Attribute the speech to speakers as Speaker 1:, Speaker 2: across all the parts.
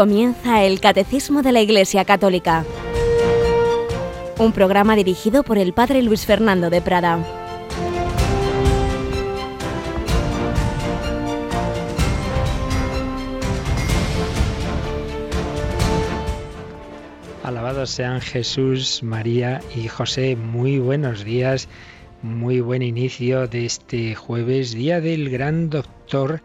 Speaker 1: Comienza el Catecismo de la Iglesia Católica, un programa dirigido por el Padre Luis Fernando de Prada.
Speaker 2: Alabados sean Jesús, María y José. Muy buenos días, muy buen inicio de este jueves, día del gran doctor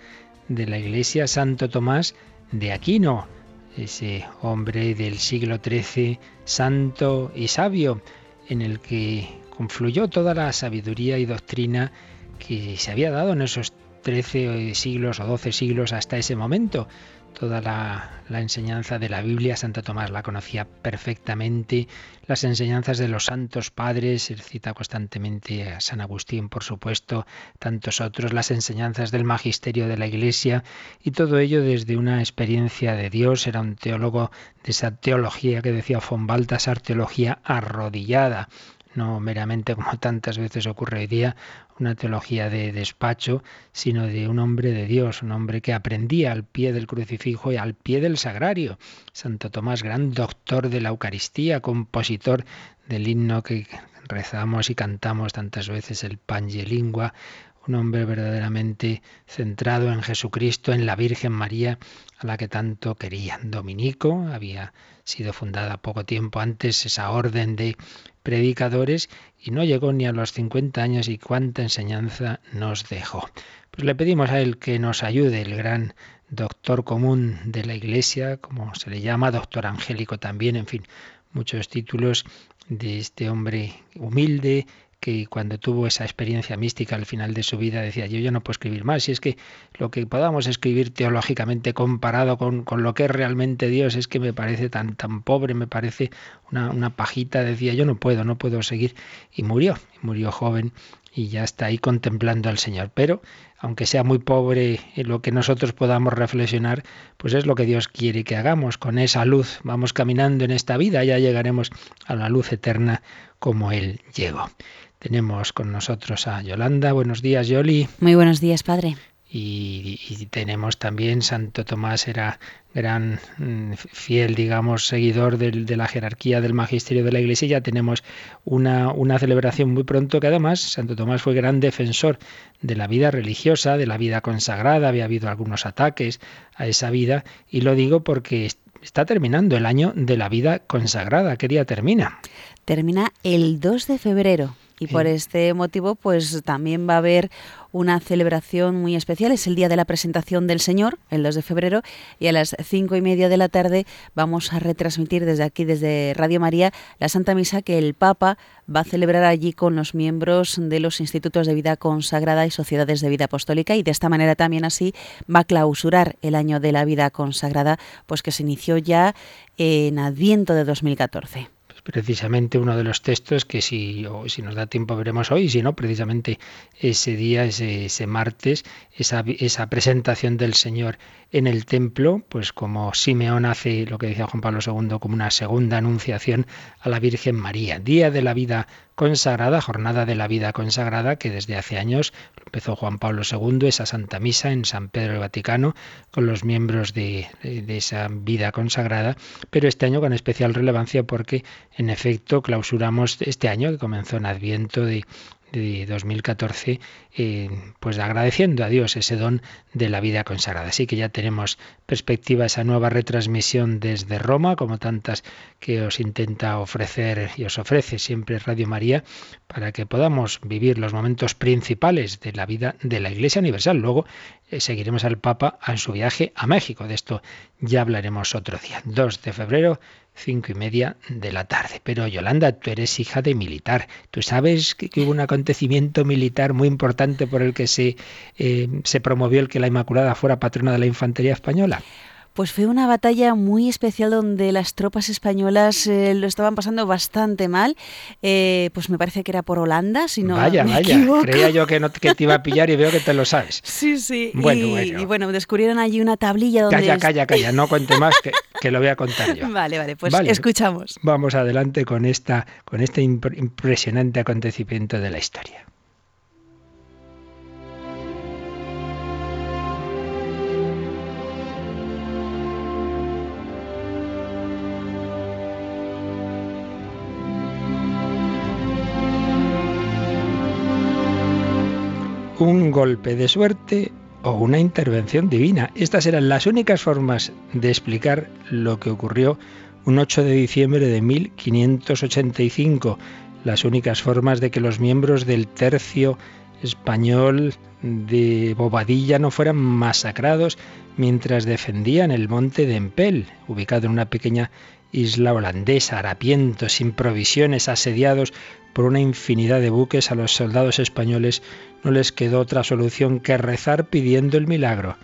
Speaker 2: de la Iglesia, Santo Tomás de Aquino ese hombre del siglo XIII, santo y sabio, en el que confluyó toda la sabiduría y doctrina que se había dado en esos trece siglos o doce siglos hasta ese momento toda la, enseñanza de la Biblia. Santo Tomás la conocía perfectamente. Las enseñanzas de los santos padres, él cita constantemente a San Agustín, por supuesto, tantos otros, las enseñanzas del magisterio de la Iglesia y todo ello desde una experiencia de Dios. Era un teólogo de esa teología que decía von Baltasar, teología arrodillada no meramente como tantas veces ocurre hoy día, una teología de despacho, sino de un hombre de Dios, un hombre que aprendía al pie del crucifijo y al pie del sagrario. Santo Tomás, gran doctor de la Eucaristía, compositor del himno que rezamos y cantamos tantas veces, el Pangelingua, un hombre verdaderamente centrado en Jesucristo, en la Virgen María, a la que tanto querían. Dominico había sido fundada poco tiempo antes esa orden de predicadores y no llegó ni a los 50 años y cuánta enseñanza nos dejó. Pues le pedimos a él que nos ayude, el gran doctor común de la Iglesia, como se le llama, doctor angélico también, en fin, muchos títulos de este hombre humilde que cuando tuvo esa experiencia mística al final de su vida decía, yo no puedo escribir más, y es que lo que podamos escribir teológicamente comparado con, con lo que es realmente Dios es que me parece tan, tan pobre, me parece una, una pajita, decía, yo no puedo, no puedo seguir, y murió, murió joven y ya está ahí contemplando al Señor. Pero, aunque sea muy pobre lo que nosotros podamos reflexionar, pues es lo que Dios quiere que hagamos. Con esa luz vamos caminando en esta vida, ya llegaremos a la luz eterna como Él llegó. Tenemos con nosotros a Yolanda. Buenos días, Yoli.
Speaker 3: Muy buenos días, padre.
Speaker 2: Y, tenemos también, Santo Tomás era gran mm, fiel, digamos, seguidor de la jerarquía del magisterio de la Iglesia. Ya tenemos una, una celebración muy pronto que además Santo Tomás fue gran defensor de la vida religiosa, de la vida consagrada. Había habido algunos ataques a esa vida y lo digo porque está terminando el año de la vida consagrada. ¿Qué día termina?
Speaker 3: Termina el 2 de febrero. Y por este motivo, pues también va a haber una celebración muy especial. Es el día de la presentación del Señor, el 2 de febrero, y a las cinco y media de la tarde vamos a retransmitir desde aquí, desde Radio María, la Santa Misa que el Papa va a celebrar allí con los miembros de los institutos de vida consagrada y sociedades de vida apostólica. Y de esta manera también así va a clausurar el año de la vida consagrada, pues que se inició ya en Adviento de 2014
Speaker 2: precisamente uno de los textos que si, o si nos da tiempo veremos hoy, si no, precisamente ese día, ese, ese martes, esa, esa presentación del Señor en el templo, pues como Simeón hace lo que decía Juan Pablo II, como una segunda anunciación a la Virgen María. Día de la vida consagrada, jornada de la vida consagrada, que desde hace años empezó Juan Pablo II, esa Santa Misa en San Pedro del Vaticano, con los miembros de, de esa vida consagrada, pero este año con especial relevancia porque en efecto clausuramos este año que comenzó en Adviento de de 2014, eh, pues agradeciendo a Dios ese don de la vida consagrada. Así que ya tenemos perspectiva esa nueva retransmisión desde Roma, como tantas que os intenta ofrecer y os ofrece siempre Radio María, para que podamos vivir los momentos principales de la vida de la Iglesia Universal. Luego eh, seguiremos al Papa en su viaje a México. De esto ya hablaremos otro día. 2 de febrero cinco y media de la tarde. Pero Yolanda, tú eres hija de militar. ¿Tú sabes que, hubo un acontecimiento militar muy importante por el que se, eh, se promovió el que la Inmaculada fuera patrona de la infantería española?
Speaker 3: Pues fue una batalla muy especial donde las tropas españolas eh, lo estaban pasando bastante mal. Eh, pues me parece que era por Holanda, si no
Speaker 2: Vaya, vaya. Creía yo que, no, te iba a pillar y veo que te lo sabes.
Speaker 3: Sí, sí. Bueno, y, bueno. y bueno, descubrieron allí una tablilla donde...
Speaker 2: Calla, calla, calla. No cuente más que, lo voy a contar yo.
Speaker 3: Vale, vale. Pues escuchamos.
Speaker 2: Vamos adelante con, esta, con este impresionante acontecimiento de la historia. Un golpe de suerte o una intervención divina. Estas eran las únicas formas de explicar lo que ocurrió un 8 de diciembre de 1585, las únicas formas de que los miembros del tercio español de Bobadilla no fueran masacrados mientras defendían el monte de Empel, ubicado en una pequeña isla holandesa, harapientos, sin provisiones, asediados por una infinidad de buques, a los soldados españoles no les quedó otra solución que rezar pidiendo el milagro.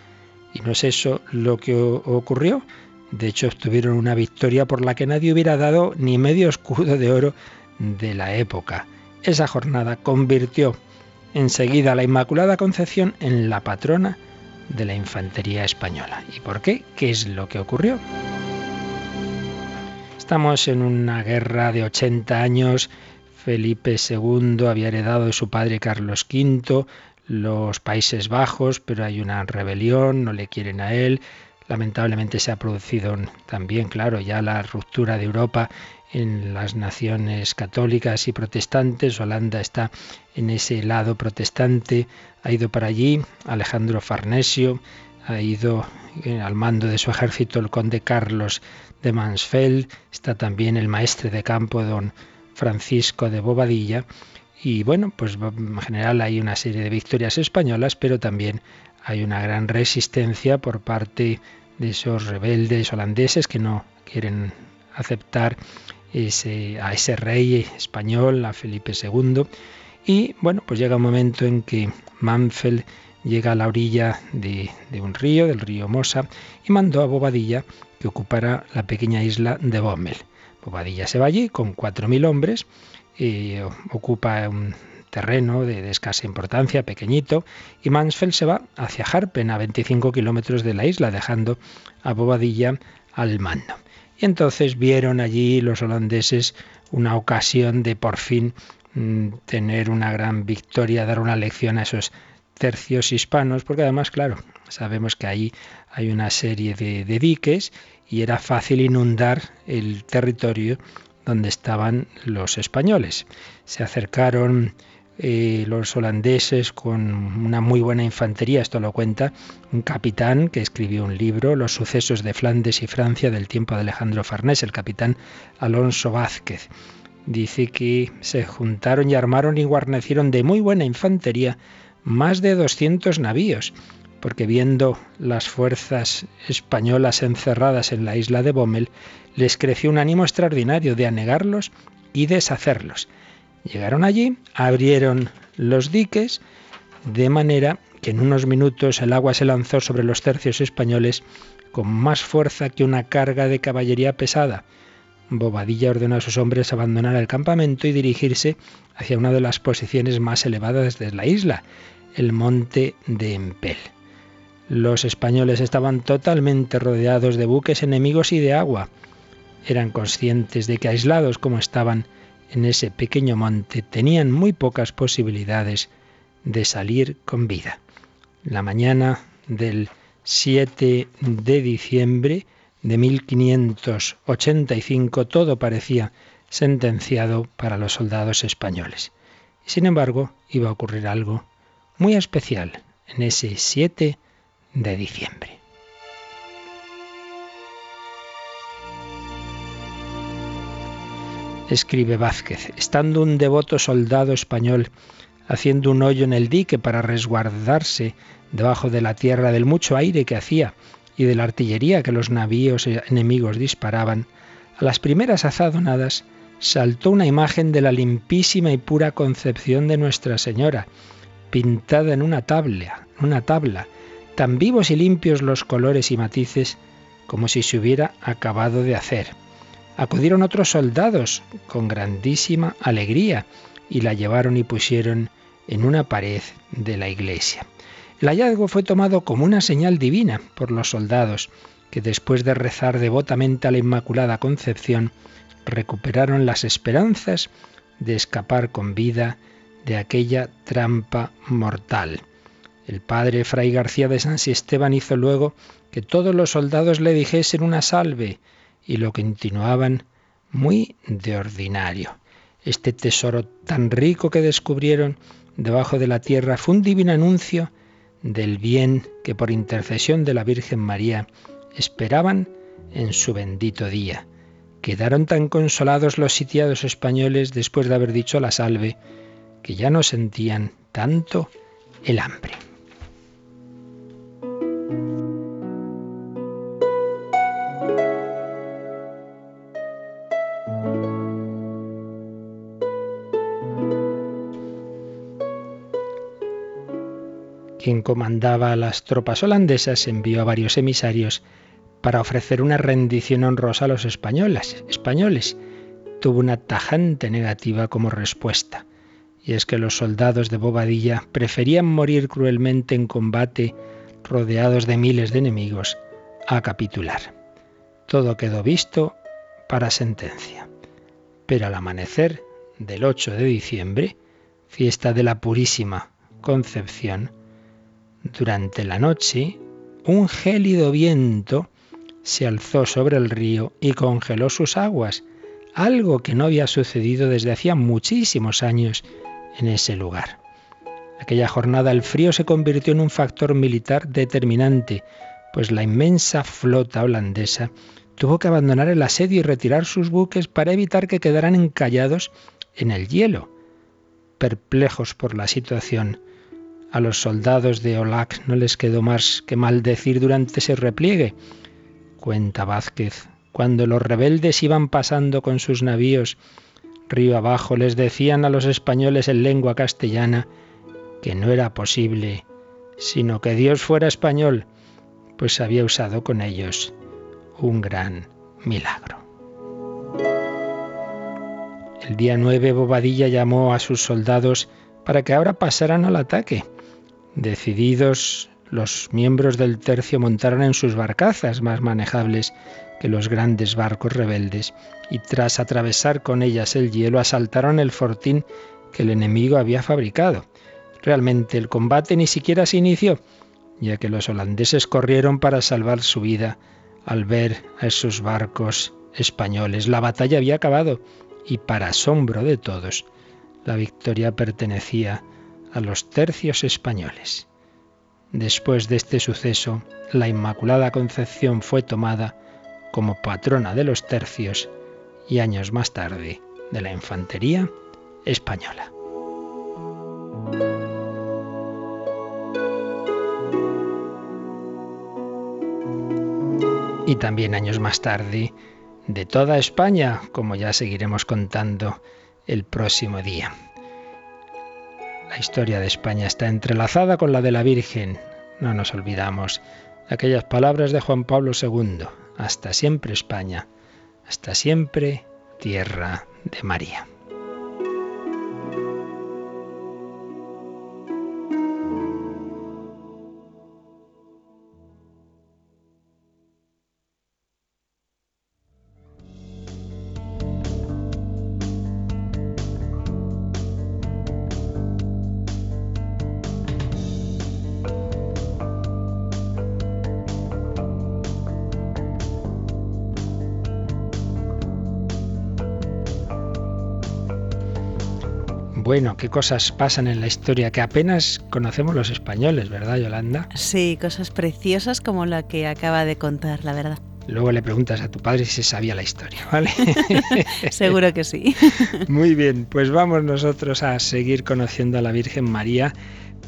Speaker 2: Y no es eso lo que ocurrió. De hecho, obtuvieron una victoria por la que nadie hubiera dado ni medio escudo de oro de la época. Esa jornada convirtió enseguida a la Inmaculada Concepción en la patrona de la infantería española. ¿Y por qué? ¿Qué es lo que ocurrió? Estamos en una guerra de 80 años. Felipe II había heredado de su padre Carlos V los Países Bajos, pero hay una rebelión, no le quieren a él. Lamentablemente se ha producido también, claro, ya la ruptura de Europa en las naciones católicas y protestantes. Holanda está en ese lado protestante. Ha ido para allí Alejandro Farnesio, ha ido eh, al mando de su ejército el conde Carlos de Mansfeld, está también el maestre de campo don Francisco de Bobadilla. Y bueno, pues en general hay una serie de victorias españolas, pero también hay una gran resistencia por parte de esos rebeldes holandeses que no quieren aceptar a ese rey español, a Felipe II. Y bueno, pues llega un momento en que Manfeld llega a la orilla de, un río, del río Mosa, y mandó a Bobadilla que ocupara la pequeña isla de Bommel. Bobadilla se va allí con 4.000 hombres, y ocupa un terreno de, de, escasa importancia, pequeñito, y Mansfeld se va hacia Harpen, a 25 kilómetros de la isla, dejando a Bobadilla al mando. Y entonces vieron allí los holandeses una ocasión de por fin mm, tener una gran victoria, dar una lección a esos tercios hispanos, porque además, claro, sabemos que ahí hay una serie de, de diques y era fácil inundar el territorio donde estaban los españoles. Se acercaron eh, los holandeses con una muy buena infantería, esto lo cuenta un capitán que escribió un libro, Los sucesos de Flandes y Francia del tiempo de Alejandro Farnés, el capitán Alonso Vázquez. Dice que se juntaron y armaron y guarnecieron de muy buena infantería más de 200 navíos, porque viendo las fuerzas españolas encerradas en la isla de Bommel, les creció un ánimo extraordinario de anegarlos y deshacerlos. Llegaron allí, abrieron los diques, de manera que en unos minutos el agua se lanzó sobre los tercios españoles con más fuerza que una carga de caballería pesada. Bobadilla ordenó a sus hombres abandonar el campamento y dirigirse hacia una de las posiciones más elevadas de la isla, el monte de Empel. Los españoles estaban totalmente rodeados de buques enemigos y de agua. Eran conscientes de que aislados como estaban, en ese pequeño monte tenían muy pocas posibilidades de salir con vida. La mañana del 7 de diciembre de 1585 todo parecía sentenciado para los soldados españoles. Sin embargo, iba a ocurrir algo muy especial en ese 7 de diciembre. escribe Vázquez, estando un devoto soldado español haciendo un hoyo en el dique para resguardarse debajo de la tierra del mucho aire que hacía y de la artillería que los navíos enemigos disparaban, a las primeras azadonadas saltó una imagen de la limpísima y pura concepción de Nuestra Señora, pintada en una tabla, una tabla, tan vivos y limpios los colores y matices como si se hubiera acabado de hacer acudieron otros soldados con grandísima alegría y la llevaron y pusieron en una pared de la iglesia. El hallazgo fue tomado como una señal divina por los soldados, que después de rezar devotamente a la Inmaculada Concepción, recuperaron las esperanzas de escapar con vida de aquella trampa mortal. El padre Fray García de San Esteban hizo luego que todos los soldados le dijesen una salve, y lo continuaban muy de ordinario. Este tesoro tan rico que descubrieron debajo de la tierra fue un divino anuncio del bien que por intercesión de la Virgen María esperaban en su bendito día. Quedaron tan consolados los sitiados españoles después de haber dicho la salve, que ya no sentían tanto el hambre. Quien comandaba las tropas holandesas envió a varios emisarios para ofrecer una rendición honrosa a los españoles. españoles. Tuvo una tajante negativa como respuesta, y es que los soldados de Bobadilla preferían morir cruelmente en combate rodeados de miles de enemigos a capitular. Todo quedó visto para sentencia. Pero al amanecer del 8 de diciembre, fiesta de la Purísima Concepción, durante la noche, un gélido viento se alzó sobre el río y congeló sus aguas, algo que no había sucedido desde hacía muchísimos años en ese lugar. Aquella jornada el frío se convirtió en un factor militar determinante, pues la inmensa flota holandesa tuvo que abandonar el asedio y retirar sus buques para evitar que quedaran encallados en el hielo. Perplejos por la situación, a los soldados de Olac no les quedó más que maldecir durante ese repliegue. Cuenta Vázquez, cuando los rebeldes iban pasando con sus navíos río abajo, les decían a los españoles en lengua castellana que no era posible, sino que Dios fuera español, pues había usado con ellos un gran milagro. El día 9 Bobadilla llamó a sus soldados para que ahora pasaran al ataque. Decididos, los miembros del tercio montaron en sus barcazas más manejables que los grandes barcos rebeldes y tras atravesar con ellas el hielo asaltaron el fortín que el enemigo había fabricado. Realmente el combate ni siquiera se inició, ya que los holandeses corrieron para salvar su vida al ver a esos barcos españoles. La batalla había acabado y para asombro de todos, la victoria pertenecía a los tercios españoles. Después de este suceso, la Inmaculada Concepción fue tomada como patrona de los tercios y años más tarde de la infantería española. Y también años más tarde de toda España, como ya seguiremos contando el próximo día. La historia de España está entrelazada con la de la Virgen. No nos olvidamos de aquellas palabras de Juan Pablo II. Hasta siempre España, hasta siempre tierra de María. Bueno, qué cosas pasan en la historia que apenas conocemos los españoles, ¿verdad, Yolanda?
Speaker 3: Sí, cosas preciosas como la que acaba de contar, la verdad.
Speaker 2: Luego le preguntas a tu padre si se sabía la historia, ¿vale?
Speaker 3: Seguro que sí.
Speaker 2: Muy bien, pues vamos nosotros a seguir conociendo a la Virgen María,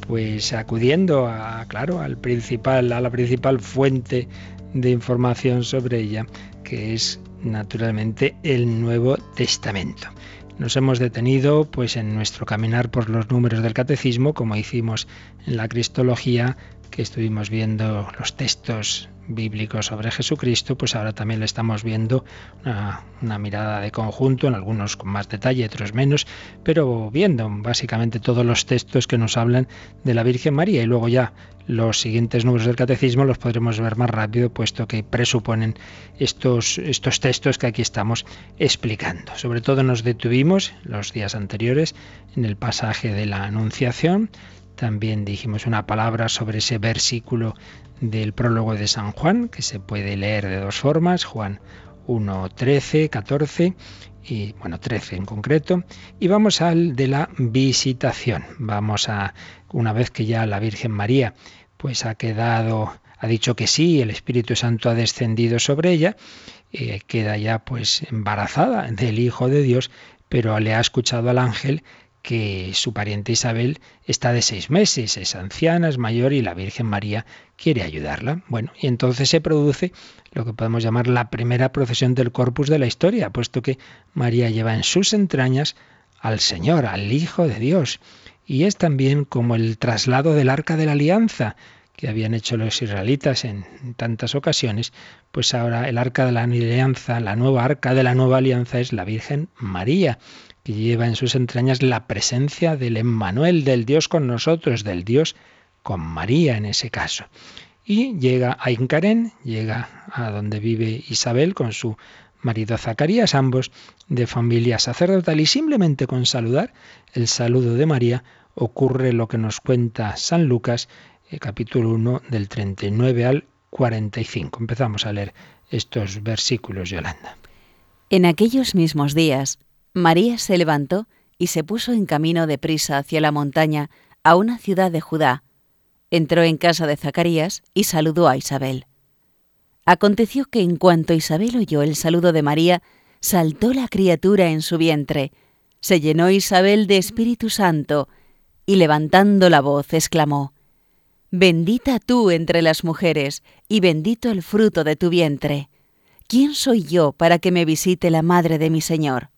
Speaker 2: pues acudiendo a, claro, al principal, a la principal fuente de información sobre ella, que es naturalmente el Nuevo Testamento. Nos hemos detenido pues en nuestro caminar por los números del catecismo, como hicimos en la Cristología, que estuvimos viendo los textos bíblicos sobre Jesucristo, pues ahora también le estamos viendo una, mirada de conjunto, en algunos con más detalle, otros menos, pero viendo básicamente todos los textos que nos hablan de la Virgen María y luego ya los siguientes números del catecismo los podremos ver más rápido, puesto que presuponen estos, estos textos que aquí estamos explicando. Sobre todo nos detuvimos los días anteriores en el pasaje de la Anunciación, también dijimos una palabra sobre ese versículo del prólogo de San Juan, que se puede leer de dos formas, Juan 1, 13, 14 y bueno, 13 en concreto, y vamos al de la visitación. Vamos a una vez que ya la Virgen María pues ha quedado ha dicho que sí, el Espíritu Santo ha descendido sobre ella, eh, queda ya pues embarazada del Hijo de Dios, pero le ha escuchado al ángel que su pariente Isabel está de seis meses, es anciana, es mayor y la Virgen María quiere ayudarla. Bueno, y entonces se produce lo que podemos llamar la primera procesión del corpus de la historia, puesto que María lleva en sus entrañas al Señor, al Hijo de Dios. Y es también como el traslado del arca de la alianza que habían hecho los israelitas en tantas ocasiones, pues ahora el arca de la alianza, la nueva arca de la nueva alianza es la Virgen María que lleva en sus entrañas la presencia del Emmanuel, del Dios con nosotros, del Dios con María en ese caso. Y llega a Incarén, llega a donde vive Isabel con su marido Zacarías, ambos de familia sacerdotal, y simplemente con saludar el saludo de María ocurre lo que nos cuenta San Lucas, eh, capítulo 1 del 39 al 45. Empezamos a leer estos versículos, Yolanda.
Speaker 3: En aquellos mismos días, María se levantó y se puso en camino de prisa hacia la montaña, a una ciudad de Judá. Entró en casa de Zacarías y saludó a Isabel. Aconteció que en cuanto Isabel oyó el saludo de María, saltó la criatura en su vientre, se llenó Isabel de Espíritu Santo, y levantando la voz exclamó, Bendita tú entre las mujeres, y bendito el fruto de tu vientre. ¿Quién soy yo para que me visite la madre de mi Señor?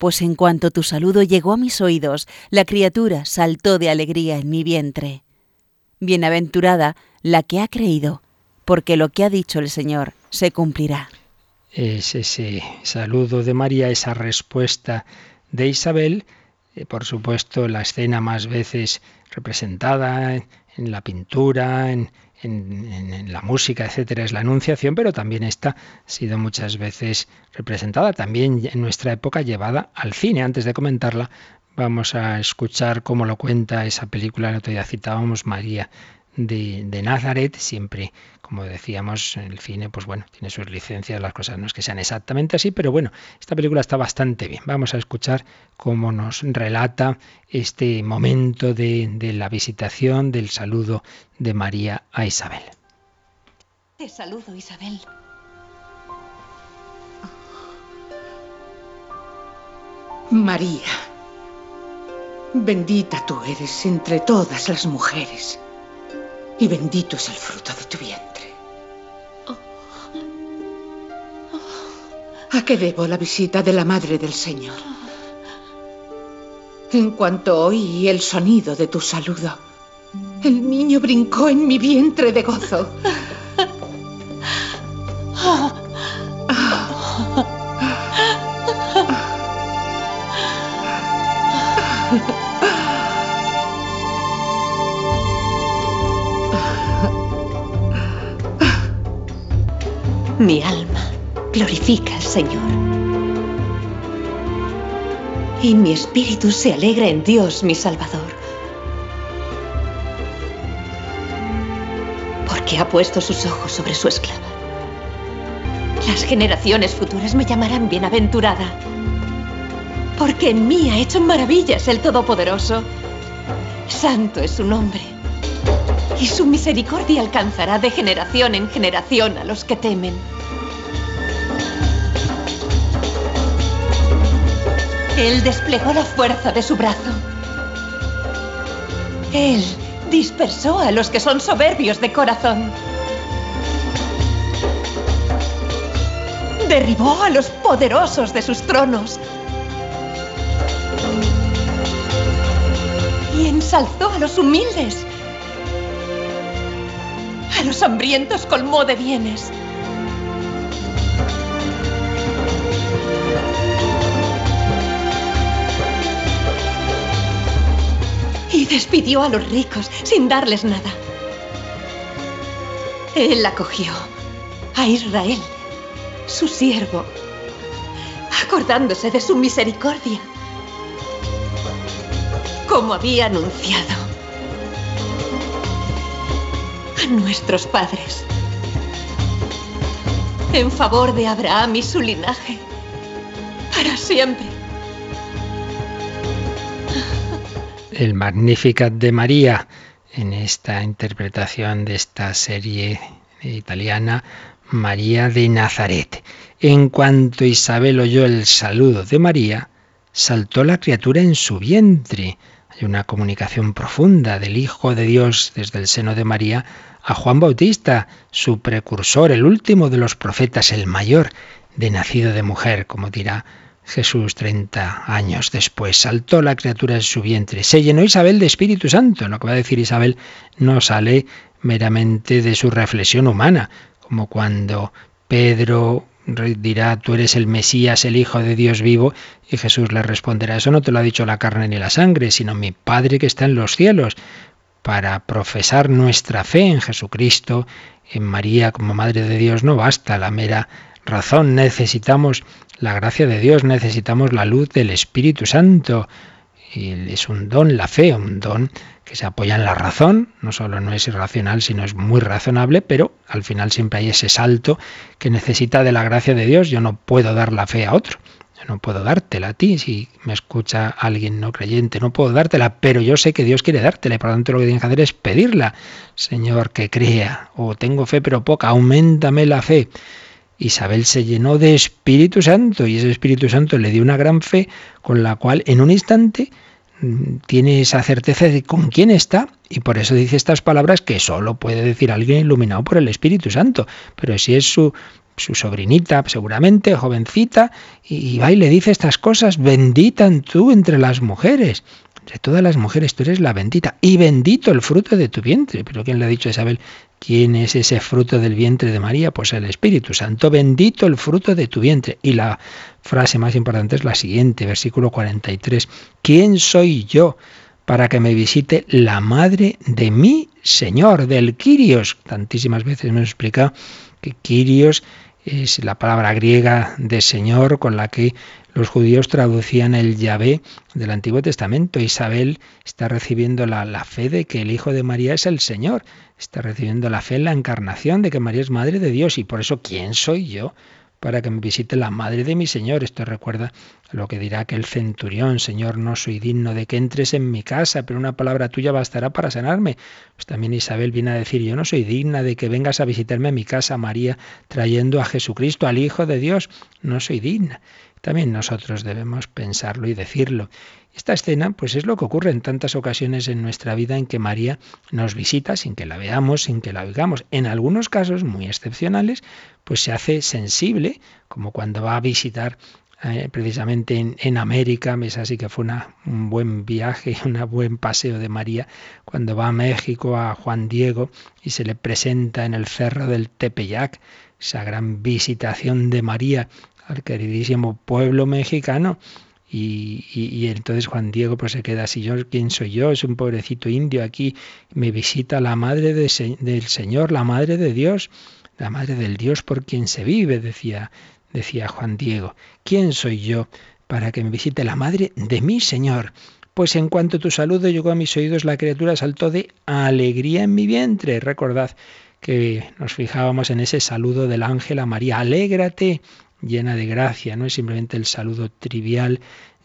Speaker 3: Pues en cuanto tu saludo llegó a mis oídos, la criatura saltó de alegría en mi vientre. Bienaventurada la que ha creído, porque lo que ha dicho el Señor se cumplirá.
Speaker 2: Es ese saludo de María, esa respuesta de Isabel, eh, por supuesto la escena más veces representada en la pintura, en, la música, etcétera, es la Anunciación, pero también esta ha sido muchas veces representada, también en nuestra época llevada al cine. Antes de comentarla, vamos a escuchar cómo lo cuenta esa película, la otro día citábamos María de, de Nazaret, siempre como decíamos, el cine, pues bueno, tiene sus licencias, las cosas no es que sean exactamente así, pero bueno, esta película está bastante bien. Vamos a escuchar cómo nos relata este momento de, de la visitación, del saludo de María a Isabel.
Speaker 4: Te saludo, Isabel. María, bendita tú eres entre todas las mujeres, y bendito es el fruto de tu vientre. ¿A qué debo la visita de la Madre del Señor? En cuanto oí el sonido de tu saludo, el niño brincó en mi vientre de gozo. Mi alma glorifica al Señor. Y mi espíritu se alegra en Dios, mi Salvador. Porque ha puesto sus ojos sobre su esclava. Las generaciones futuras me llamarán bienaventurada. Porque en mí ha hecho maravillas el Todopoderoso. Santo es su nombre. Y su misericordia alcanzará de generación en generación a los que temen. Él desplegó la fuerza de su brazo. Él dispersó a los que son soberbios de corazón. Derribó a los poderosos de sus tronos. Y ensalzó a los humildes. A los hambrientos colmó de bienes. Despidió a los ricos sin darles nada. Él acogió a Israel, su siervo, acordándose de su misericordia, como había anunciado a nuestros padres. en favor de Abraham y su linaje, para siempre.
Speaker 2: El Magnificat de María en esta interpretación de esta serie italiana María de Nazaret. En cuanto Isabel oyó el saludo de María, saltó la criatura en su vientre. Hay una comunicación profunda del Hijo de Dios desde el seno de María a Juan Bautista, su precursor, el último de los profetas, el mayor de nacido de mujer, como dirá Jesús treinta años después. Saltó la criatura en su vientre. Se llenó Isabel de Espíritu Santo. Lo que va a decir Isabel no sale meramente de su reflexión humana, como cuando Pedro dirá, tú eres el Mesías, el Hijo de Dios vivo, y Jesús le responderá, eso no te lo ha dicho la carne ni la sangre, sino mi Padre que está en los cielos, para profesar nuestra fe en Jesucristo, en María como Madre de Dios, no basta la mera razón, necesitamos la gracia de Dios, necesitamos la luz del Espíritu Santo. Y es un don, la fe, un don que se apoya en la razón, no solo no es irracional, sino es muy razonable, pero al final siempre hay ese salto que necesita de la gracia de Dios. Yo no puedo dar la fe a otro, yo no puedo dártela a ti, si me escucha alguien no creyente, no puedo dártela, pero yo sé que Dios quiere dártela y por lo tanto lo que tienes que hacer es pedirla. Señor, que crea, o tengo fe pero poca, aumentame la fe. Isabel se llenó de Espíritu Santo y ese Espíritu Santo le dio una gran fe con la cual en un instante mm, tiene esa certeza de con quién está y por eso dice estas palabras que solo puede decir alguien iluminado por el Espíritu Santo. Pero si es su, sobrinita, seguramente, jovencita, y va y le dice estas cosas, bendita tú entre las mujeres. Entre todas las mujeres tú eres la bendita y bendito el fruto de tu vientre. Pero ¿quién le ha dicho a Isabel ¿Quién es ese fruto del vientre de María? Pues el Espíritu Santo, bendito el fruto de tu vientre. Y la frase más importante es la siguiente, versículo 43. ¿Quién soy yo para que me visite la madre de mi Señor, del Quirios? Tantísimas veces me he explicado que Quirios es la palabra griega de Señor con la que los judíos traducían el Yahvé del Antiguo Testamento. Isabel está recibiendo la, la, fe de que el Hijo de María es el Señor. Está recibiendo la fe en la encarnación de que María es Madre de Dios. Y por eso, ¿quién soy yo para que me visite la Madre de mi Señor? Esto recuerda lo que dirá aquel centurión. Señor, no soy digno de que entres en mi casa, pero una palabra tuya bastará para sanarme. Pues también Isabel viene a decir, yo no soy digna de que vengas a visitarme a mi casa, María, trayendo a Jesucristo, al Hijo de Dios. No soy digna. También nosotros debemos pensarlo y decirlo. Esta escena, pues es lo que ocurre en tantas ocasiones en nuestra vida en que María nos visita sin que la veamos, sin que la oigamos. En algunos casos muy excepcionales, pues se hace sensible, como cuando va a visitar eh, precisamente en, América, es así que fue un buen viaje, un buen paseo de María, cuando va a México a Juan Diego y se le presenta en el cerro del Tepeyac, esa gran visitación de María al queridísimo pueblo mexicano. Y, entonces Juan Diego pues se queda así, yo, ¿quién soy yo? Es un pobrecito indio aquí, me visita la madre del Señor, la madre de Dios, la madre del Dios por quien se vive, decía, decía Juan Diego. ¿Quién soy yo para que me visite la madre de mi Señor? Pues en cuanto tu saludo llegó a mis oídos, la criatura saltó de alegría en mi vientre. Recordad que nos fijábamos en ese saludo del ángel a María, alégrate, llena de gracia, no es simplemente el saludo trivial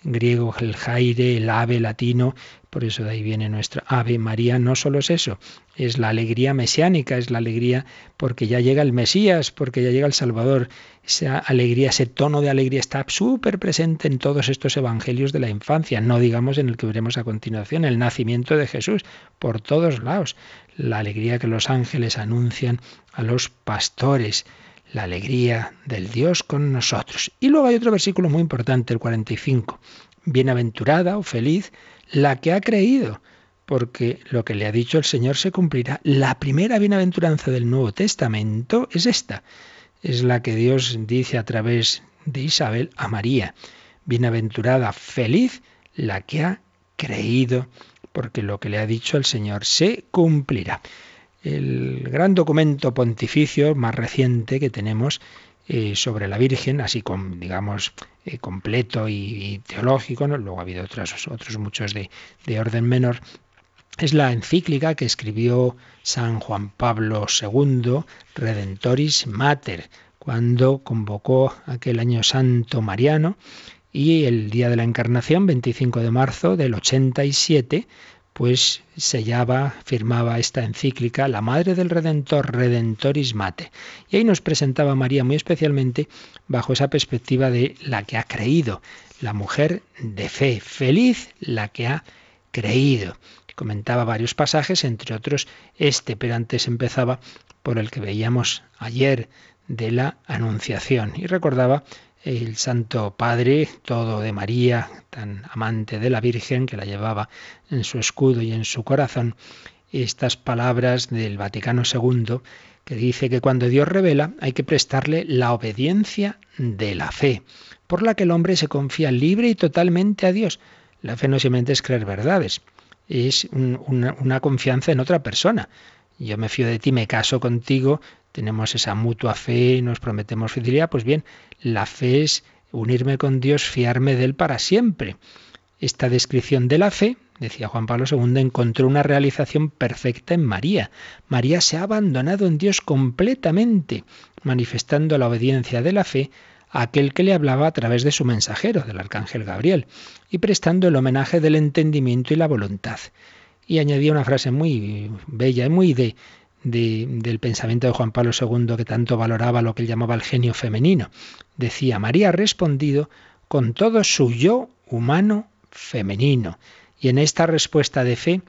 Speaker 2: griego, el jaire, el ave latino, por eso de ahí viene nuestra Ave María, no solo es eso, es la alegría mesiánica, es la alegría porque ya llega el Mesías, porque ya llega el Salvador. Esa alegría, ese tono de alegría está súper presente en todos estos evangelios de la infancia, no digamos en el que veremos a continuación, el nacimiento de Jesús, por todos lados, la alegría que los ángeles anuncian a los pastores la alegría del Dios con nosotros. Y luego hay otro versículo muy importante, el 45. Bienaventurada o feliz la que ha creído, porque lo que le ha dicho el Señor se cumplirá. La primera bienaventuranza del Nuevo Testamento es esta. Es la que Dios dice a través de Isabel a María. Bienaventurada, feliz la que ha creído, porque lo que le ha dicho el Señor se cumplirá el gran documento pontificio más reciente que tenemos eh, sobre la Virgen, así como, digamos, eh, completo y, teológico, luego ha habido otros, otros muchos de, de orden menor, es la encíclica que escribió San Juan Pablo II, Redentoris Mater, cuando convocó aquel año santo mariano y el día de la encarnación, 25 de marzo del 87, pues sellaba, firmaba esta encíclica, la Madre del Redentor, Redentoris Mate. Y ahí nos presentaba a María muy especialmente bajo esa perspectiva de la que ha creído, la mujer de fe, feliz la que ha creído. Comentaba varios pasajes, entre otros este, pero antes empezaba por el que veíamos ayer de la Anunciación y recordaba el Santo Padre, todo de María, tan amante de la Virgen, que la llevaba en su escudo y en su corazón, estas palabras del Vaticano II, que dice que cuando Dios revela hay que prestarle la obediencia de la fe, por la que el hombre se confía libre y totalmente a Dios. La fe no simplemente es creer verdades, es una, una confianza en otra persona. Yo me fío de ti, me caso contigo, tenemos esa mutua fe y nos prometemos fidelidad, pues bien, la fe es unirme con Dios, fiarme de Él para siempre. Esta descripción de la fe, decía Juan Pablo II, encontró una realización perfecta en María. María se ha abandonado en Dios completamente, manifestando la obediencia de la fe a aquel que le hablaba a través de su mensajero, del arcángel Gabriel, y prestando el homenaje del entendimiento y la voluntad. Y añadía una frase muy bella y muy de del pensamiento de Juan Pablo II que tanto valoraba lo que él llamaba el genio femenino. Decía, María ha respondido con todo su yo humano femenino. Y en esta respuesta de fe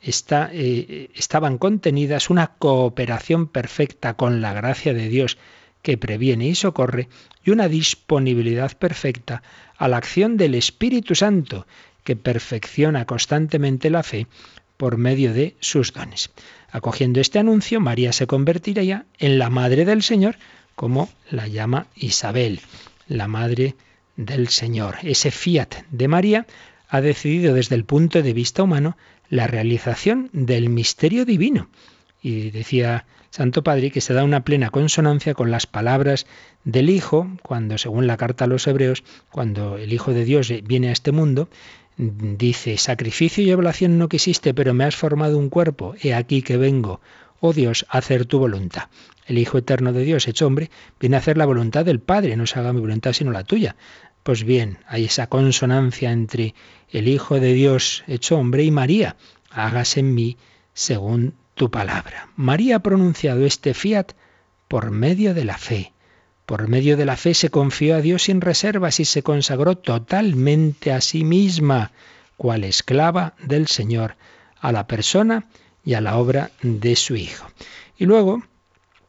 Speaker 2: está, eh, estaban contenidas una cooperación perfecta con la gracia de Dios que previene y socorre y una disponibilidad perfecta a la acción del Espíritu Santo que perfecciona constantemente la fe por medio de sus dones. Acogiendo este anuncio, María se convertiría en la madre del Señor, como la llama Isabel, la madre del Señor. Ese fiat de María ha decidido desde el punto de vista humano la realización del misterio divino. Y decía Santo Padre que se da una plena consonancia con las palabras del Hijo, cuando, según la carta a los Hebreos, cuando el Hijo de Dios viene a este mundo, Dice, sacrificio y oblación no quisiste, pero me has formado un cuerpo, he aquí que vengo, oh Dios, a hacer tu voluntad. El Hijo Eterno de Dios, hecho hombre, viene a hacer la voluntad del Padre, no se haga mi voluntad sino la tuya. Pues bien, hay esa consonancia entre el Hijo de Dios, hecho hombre, y María, hágase en mí según tu palabra. María ha pronunciado este fiat por medio de la fe. Por medio de la fe se confió a Dios sin reservas y se consagró totalmente a sí misma, cual esclava del Señor, a la persona y a la obra de su Hijo. Y luego,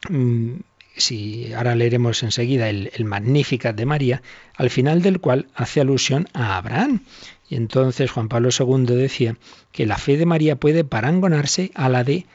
Speaker 2: mm, si ahora leeremos enseguida el, el Magnificat de María, al final del cual hace alusión a Abraham. Y entonces Juan Pablo II decía que la fe de María puede parangonarse a la de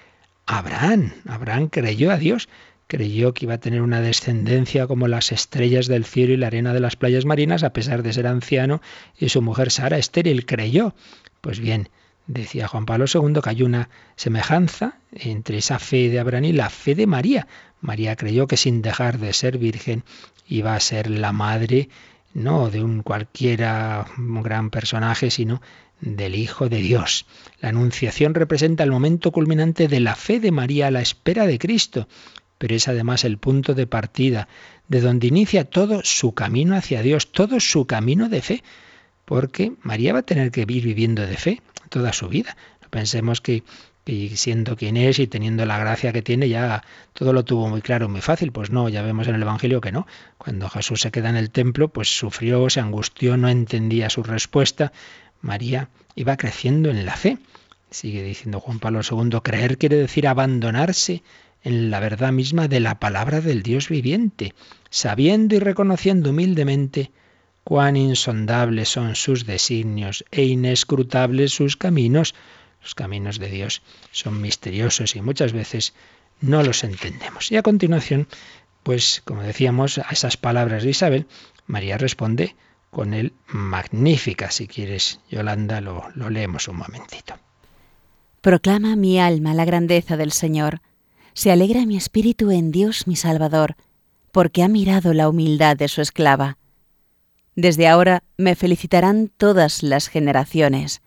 Speaker 2: Abraham. Abraham creyó a Dios creyó que iba a tener una descendencia como las estrellas del cielo y la arena de las playas marinas, a pesar de ser anciano, y su mujer Sara estéril creyó. Pues bien, decía Juan Pablo II que hay una semejanza entre esa fe de Abraham y la fe de María. María creyó que sin dejar de ser virgen iba a ser la madre no de un cualquiera gran personaje, sino del Hijo de Dios. La Anunciación representa el momento culminante de la fe de María a la espera de Cristo pero es además el punto de partida, de donde inicia todo su camino hacia Dios, todo su camino de fe, porque María va a tener que vivir viviendo de fe toda su vida. Pensemos que, siendo quien es y teniendo la gracia que tiene, ya todo lo tuvo muy claro, muy fácil. Pues no, ya vemos en el Evangelio que no. Cuando Jesús se queda en el templo, pues sufrió, se angustió, no entendía su respuesta. María iba creciendo en la fe. Sigue diciendo Juan Pablo II, creer quiere decir abandonarse en la verdad misma de la palabra del Dios viviente, sabiendo y reconociendo humildemente cuán insondables son sus designios e inescrutables sus caminos. Los caminos de Dios son misteriosos y muchas veces no los entendemos. Y a continuación, pues como decíamos, a esas palabras de Isabel, María responde con el magnífica. Si quieres, Yolanda, lo, lo leemos un momentito.
Speaker 3: Proclama mi alma la grandeza del Señor se alegra mi espíritu en Dios mi Salvador, porque ha mirado la humildad de su esclava. Desde ahora me felicitarán todas las generaciones,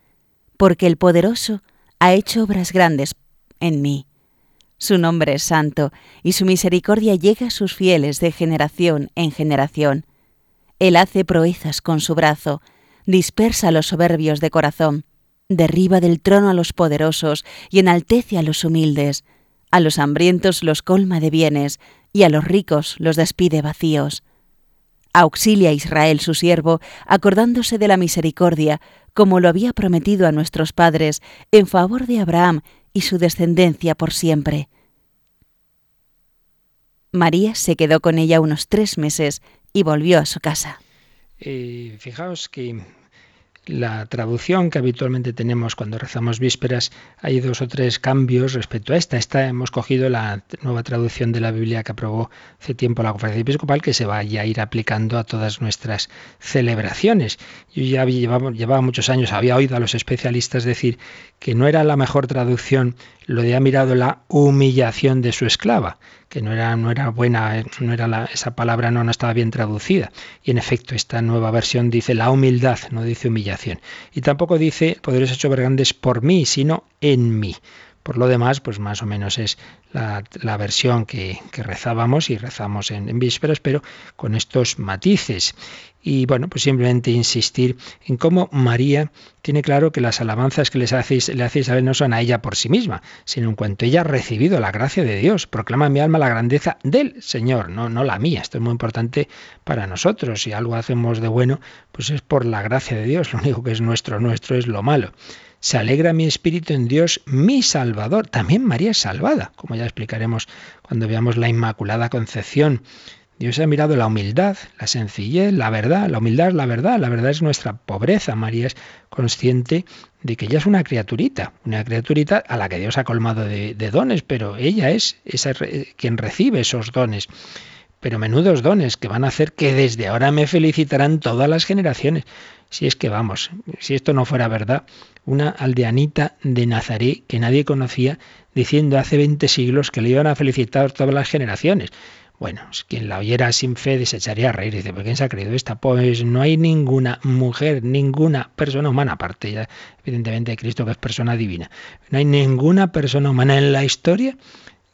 Speaker 3: porque el poderoso ha hecho obras grandes en mí. Su nombre es santo, y su misericordia llega a sus fieles de generación en generación. Él hace proezas con su brazo, dispersa a los soberbios de corazón, derriba del trono a los poderosos y enaltece a los humildes, a los hambrientos los colma de bienes, y a los ricos los despide vacíos. Auxilia a Israel su siervo, acordándose de la misericordia, como lo había prometido a nuestros padres, en favor de Abraham y su descendencia por siempre. María se quedó con ella unos tres meses y volvió a su casa.
Speaker 2: Eh, fijaos que la traducción que habitualmente tenemos cuando rezamos vísperas, hay dos o tres cambios respecto a esta. Esta hemos cogido la nueva traducción de la Biblia que aprobó hace tiempo la Conferencia Episcopal, que se va a ir aplicando a todas nuestras celebraciones. Yo ya llevaba, llevaba muchos años, había oído a los especialistas decir que no era la mejor traducción lo de ha mirado la humillación de su esclava que no era, no era buena, no era esa palabra no, no estaba bien traducida. Y en efecto, esta nueva versión dice la humildad, no dice humillación. Y tampoco dice poderes hechos grandes por mí, sino en mí. Por lo demás, pues más o menos es la, versión que, rezábamos y rezamos en, vísperas, pero con estos matices. Y bueno, pues simplemente insistir en cómo María tiene claro que las alabanzas que les hacéis, le hace Isabel no son a ella por sí misma, sino en cuanto ella ha recibido la gracia de Dios. Proclama en mi alma la grandeza del Señor, no, no la mía. Esto es muy importante para nosotros. Si algo hacemos de bueno, pues es por la gracia de Dios. Lo único que es nuestro, nuestro es lo malo. Se alegra mi espíritu en Dios, mi Salvador. También María es salvada, como ya explicaremos cuando veamos la Inmaculada Concepción. Dios ha mirado la humildad, la sencillez, la verdad. La humildad es la verdad, la verdad es nuestra pobreza. María es consciente de que ella es una criaturita, una criaturita a la que Dios ha colmado de, dones, pero ella es esa, quien recibe esos dones. Pero menudos dones que van a hacer que desde ahora me felicitarán todas las generaciones. Si es que vamos, si esto no fuera verdad, una aldeanita de Nazaret que nadie conocía diciendo hace 20 siglos que le iban a felicitar todas las generaciones. Bueno, quien la oyera sin fe se echaría a reír. Dice, ¿por quién se ha creído esta? Pues no hay ninguna mujer, ninguna persona humana, aparte ya evidentemente de Cristo que es persona divina. No hay ninguna persona humana en la historia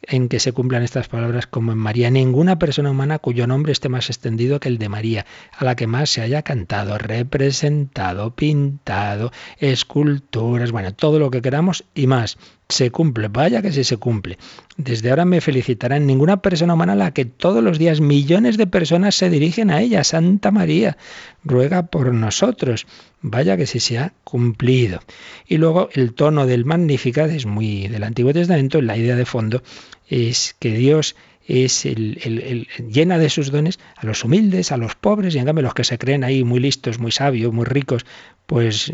Speaker 2: en que se cumplan estas palabras como en María. Ninguna persona humana cuyo nombre esté más extendido que el de María, a la que más se haya cantado, representado, pintado, esculturas, bueno, todo lo que queramos y más. Se cumple, vaya que sí se cumple. Desde ahora me felicitarán ninguna persona humana a la que todos los días millones de personas se dirigen a ella. Santa María, ruega por nosotros. Vaya que sí se ha cumplido. Y luego el tono del Magnificat es muy del Antiguo Testamento, la idea de fondo es que Dios es el, llena de sus dones a los humildes, a los pobres, y en cambio los que se creen ahí muy listos, muy sabios, muy ricos, pues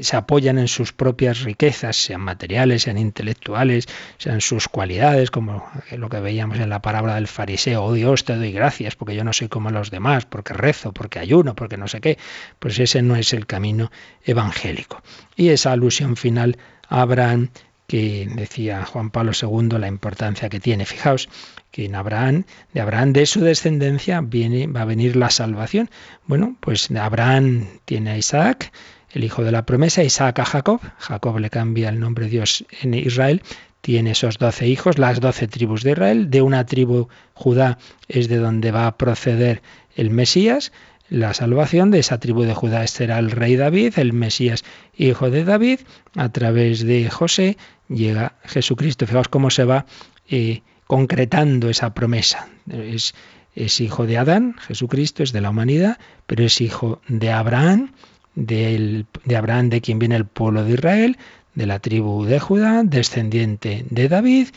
Speaker 2: se apoyan en sus propias riquezas, sean materiales, sean intelectuales, sean sus cualidades, como lo que veíamos en la parábola del fariseo, oh Dios, te doy gracias, porque yo no soy como los demás, porque rezo, porque ayuno, porque no sé qué, pues ese no es el camino evangélico. Y esa alusión final a Abraham que decía Juan Pablo II la importancia que tiene. Fijaos que en Abraham, de Abraham, de su descendencia, viene, va a venir la salvación. Bueno, pues Abraham tiene a Isaac, el hijo de la promesa, Isaac a Jacob, Jacob le cambia el nombre de Dios en Israel, tiene esos doce hijos, las doce tribus de Israel, de una tribu Judá es de donde va a proceder el Mesías, la salvación de esa tribu de Judá será el rey David, el Mesías hijo de David, a través de José llega Jesucristo. Fijaos cómo se va eh, concretando esa promesa. Es, hijo de Adán, Jesucristo es de la humanidad, pero es hijo de Abraham, de Abraham de quien viene el pueblo de Israel, de la tribu de Judá, descendiente de David,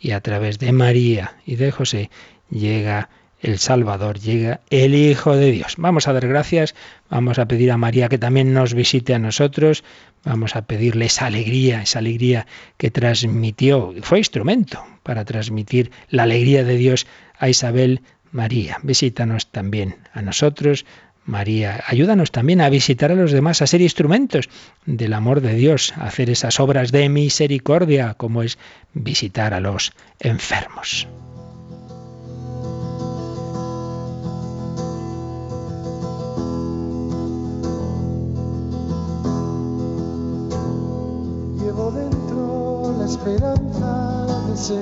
Speaker 2: y a través de María y de José llega el Salvador, llega el Hijo de Dios. Vamos a dar gracias, vamos a pedir a María que también nos visite a nosotros, vamos a pedirle esa alegría, esa alegría que transmitió, fue instrumento para transmitir la alegría de Dios a Isabel María. Visítanos también a nosotros, María, ayúdanos también a visitar a los demás, a ser instrumentos del amor de Dios, a hacer esas obras de misericordia como es visitar a los enfermos.
Speaker 5: Que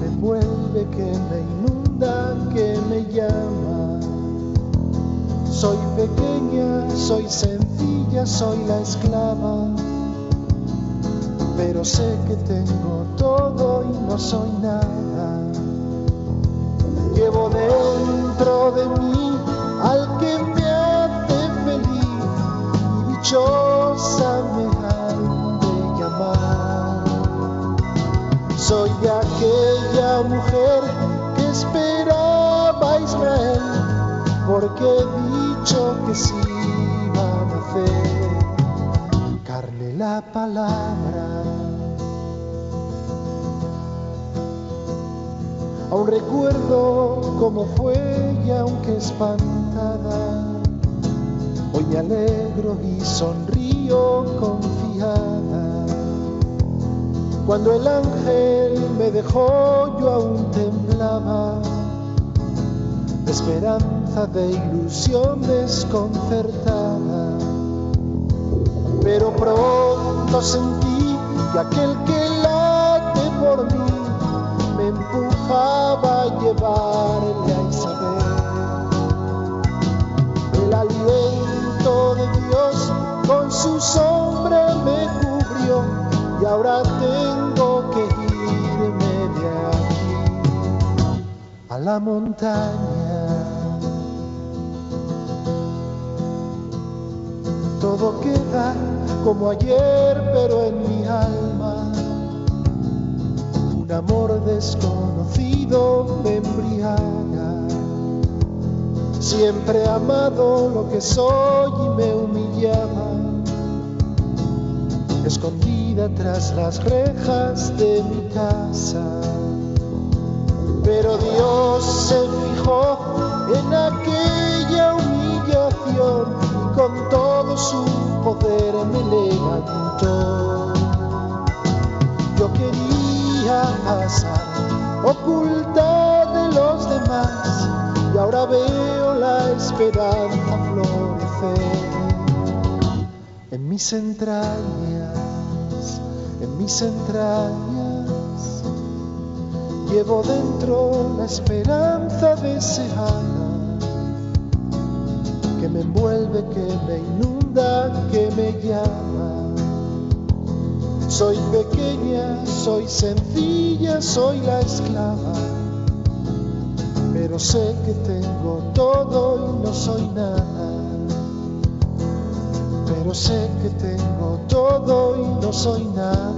Speaker 5: me envuelve, que me inunda, que me llama. Soy pequeña, soy sencilla, soy la esclava, pero sé que tengo todo y no soy nada. Llevo dentro de mí al que me hace feliz dichosa me han de llamar. Soy aquella mujer que esperaba a Israel porque he dicho que sí va a nacer carne la palabra. Aún recuerdo cómo fue y aunque espantada, hoy me alegro y sonrío confiada. Cuando el ángel me dejó yo aún temblaba, de esperanza, de ilusión desconcertada. Pero pronto sentí que aquel que late por mí me empujaba a llevarle a Isabel. El aliento de Dios con su sombra me cubrió y ahora tengo a la montaña. Todo queda como ayer, pero en mi alma un amor desconocido me embriaga. Siempre he amado lo que soy y me humillaba, escondida tras las rejas de mi casa. Pero Dios se fijó en aquella humillación y con todo su poder me levantó. Yo quería pasar oculta de los demás y ahora veo la esperanza florecer en mis entrañas, en mis entrañas. Llevo dentro la esperanza deseada que me envuelve, que me inunda, que me llama. Soy pequeña, soy sencilla, soy la esclava, pero sé que tengo todo y no soy nada. Pero sé que tengo todo y no soy nada.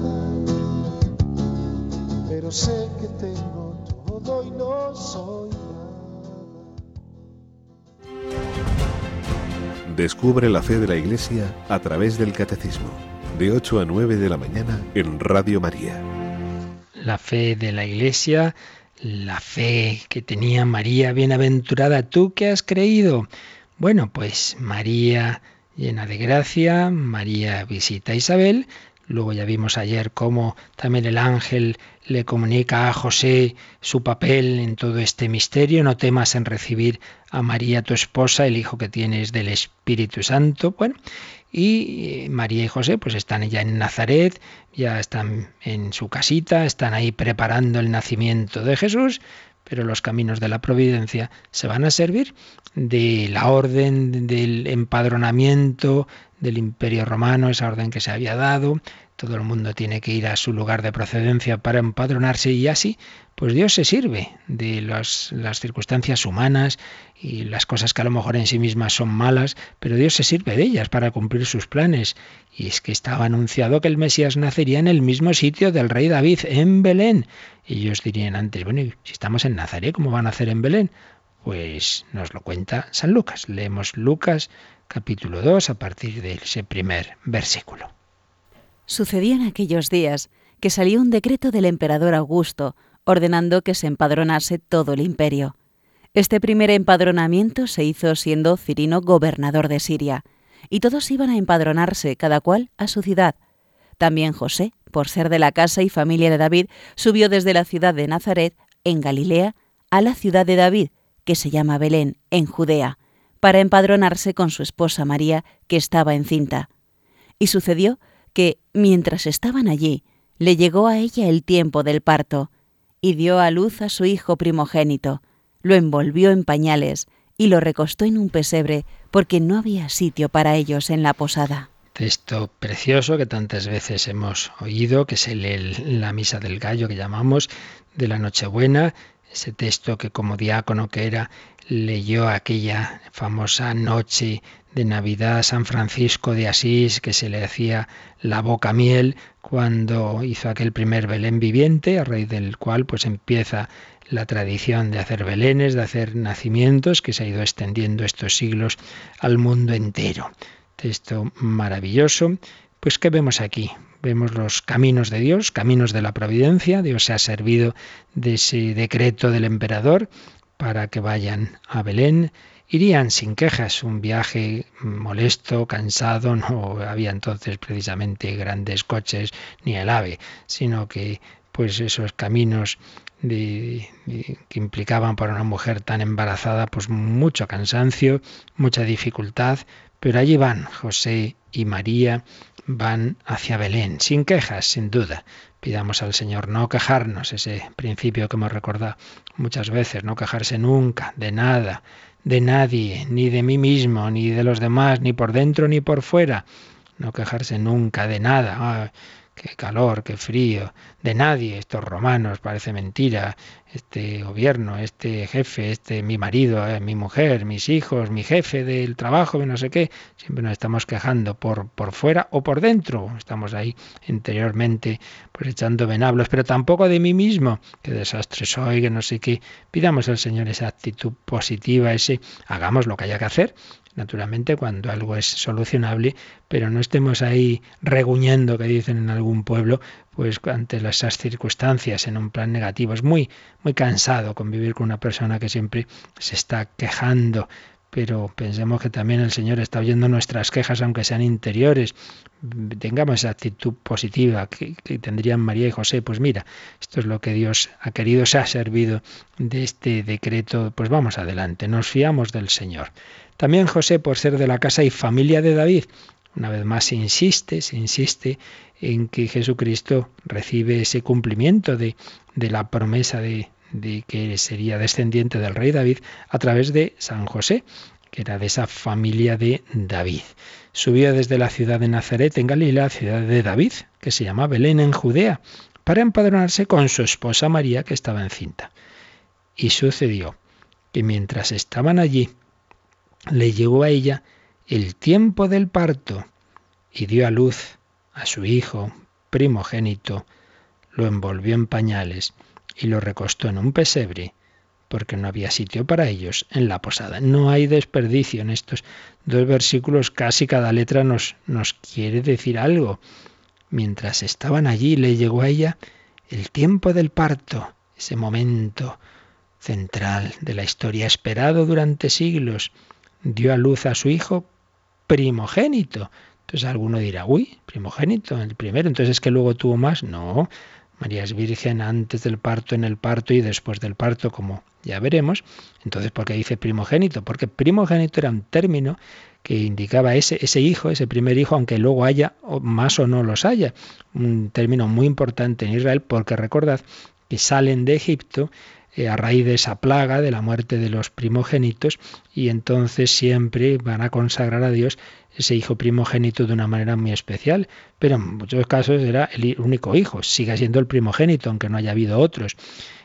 Speaker 5: Pero sé que no soy nada.
Speaker 6: Descubre la fe de la Iglesia a través del Catecismo, de 8 a 9 de la mañana en Radio María.
Speaker 2: La fe de la Iglesia, la fe que tenía María, bienaventurada, tú que has creído. Bueno, pues María llena de gracia, María visita a Isabel, luego ya vimos ayer cómo también el ángel le comunica a José su papel en todo este misterio, no temas en recibir a María tu esposa, el hijo que tienes del Espíritu Santo. Bueno, y María y José pues están ya en Nazaret, ya están en su casita, están ahí preparando el nacimiento de Jesús, pero los caminos de la providencia se van a servir de la orden del empadronamiento del imperio romano, esa orden que se había dado, todo el mundo tiene que ir a su lugar de procedencia para empadronarse y así, pues Dios se sirve de las, circunstancias humanas y las cosas que a lo mejor en sí mismas son malas, pero Dios se sirve de ellas para cumplir sus planes. Y es que estaba anunciado que el Mesías nacería en el mismo sitio del rey David, en Belén. Y ellos dirían antes, bueno, si estamos en Nazaret, ¿cómo van a nacer en Belén? Pues nos lo cuenta San Lucas. Leemos Lucas capítulo 2 a partir de ese primer versículo.
Speaker 3: Sucedía en aquellos días que salió un decreto del emperador Augusto ordenando que se empadronase todo el imperio. Este primer empadronamiento se hizo siendo Cirino gobernador de Siria, y todos iban a empadronarse, cada cual a su ciudad. También José, por ser de la casa y familia de David, subió desde la ciudad de Nazaret, en Galilea, a la ciudad de David, que se llama Belén, en Judea, para empadronarse con su esposa María, que estaba encinta. Y sucedió que, mientras estaban allí, le llegó a ella el tiempo del parto, y dio a luz a su hijo primogénito, lo envolvió en pañales y lo recostó en un pesebre, porque no había sitio para ellos en la posada.
Speaker 2: Texto precioso que tantas veces hemos oído, que es el, la misa del gallo que llamamos de la Nochebuena, ese texto que como diácono que era leyó aquella famosa noche de Navidad San Francisco de Asís, que se le hacía la boca miel cuando hizo aquel primer Belén viviente, a raíz del cual pues empieza la tradición de hacer belenes, de hacer nacimientos, que se ha ido extendiendo estos siglos al mundo entero. Texto maravilloso. Pues ¿qué vemos aquí? Vemos los caminos de Dios, caminos de la providencia. Dios se ha servido de ese decreto del emperador para que vayan a Belén irían sin quejas. Un viaje molesto, cansado, no había entonces precisamente grandes coches ni el ave, sino que pues esos caminos que implicaban para una mujer tan embarazada pues mucho cansancio, mucha dificultad, pero allí van José y María, van hacia Belén, sin quejas, sin duda. Pidamos al Señor no quejarnos, ese principio que hemos recordado muchas veces, no quejarse nunca de nada, de nadie, ni de mí mismo, ni de los demás, ni por dentro ni por fuera. No quejarse nunca de nada. Ah, qué calor, qué frío, de nadie, estos romanos, parece mentira, este gobierno, este jefe, este mi marido, eh, mi mujer, mis hijos, mi jefe del trabajo, no sé qué, siempre nos estamos quejando por, por fuera o por dentro, estamos ahí interiormente pues echando venablos, pero tampoco de mí mismo, qué desastre soy, que no sé qué, pidamos al Señor esa actitud positiva, ese hagamos lo que haya que hacer, naturalmente cuando algo es solucionable, pero no estemos ahí reguñendo, que dicen en algún pueblo, pues ante esas circunstancias en un plan negativo. Es muy, muy cansado convivir con una persona que siempre se está quejando, pero pensemos que también el Señor está oyendo nuestras quejas, aunque sean interiores. Tengamos esa actitud positiva que, que, tendrían María y José. Pues mira, esto es lo que Dios ha querido, se ha servido de este decreto. Pues vamos adelante, nos fiamos del Señor. También José, por ser de la casa y familia de David, una vez más se insiste, se insiste en que Jesucristo recibe ese cumplimiento de, la promesa de, de que sería descendiente del rey David a través de San José, que era de esa familia de David. Subió desde la ciudad de Nazaret en Galilea, ciudad de David, que se llama Belén en Judea, para empadronarse con su esposa María, que estaba encinta. Y sucedió que mientras estaban allí, le llegó a ella el tiempo del parto y dio a luz a su hijo primogénito, lo envolvió en pañales y lo recostó en un pesebre porque no había sitio para ellos en la posada. No hay desperdicio en estos dos versículos, casi cada letra nos, nos quiere decir algo. Mientras estaban allí, le llegó a ella el tiempo del parto, ese momento central de la historia esperado durante siglos dio a luz a su hijo primogénito. Entonces alguno dirá, uy, primogénito, el primero, entonces es que luego tuvo más. No, María es virgen antes del parto, en el parto y después del parto, como ya veremos. Entonces, ¿por qué dice primogénito? Porque primogénito era un término que indicaba ese, ese hijo, ese primer hijo, aunque luego haya más o no los haya. Un término muy importante en Israel porque recordad que salen de Egipto eh, a raíz de esa plaga, de la muerte de los primogénitos, y entonces siempre van a consagrar a Dios ese hijo primogénito de una manera muy especial, pero en muchos casos era el único hijo, sigue siendo el primogénito, aunque no haya habido otros.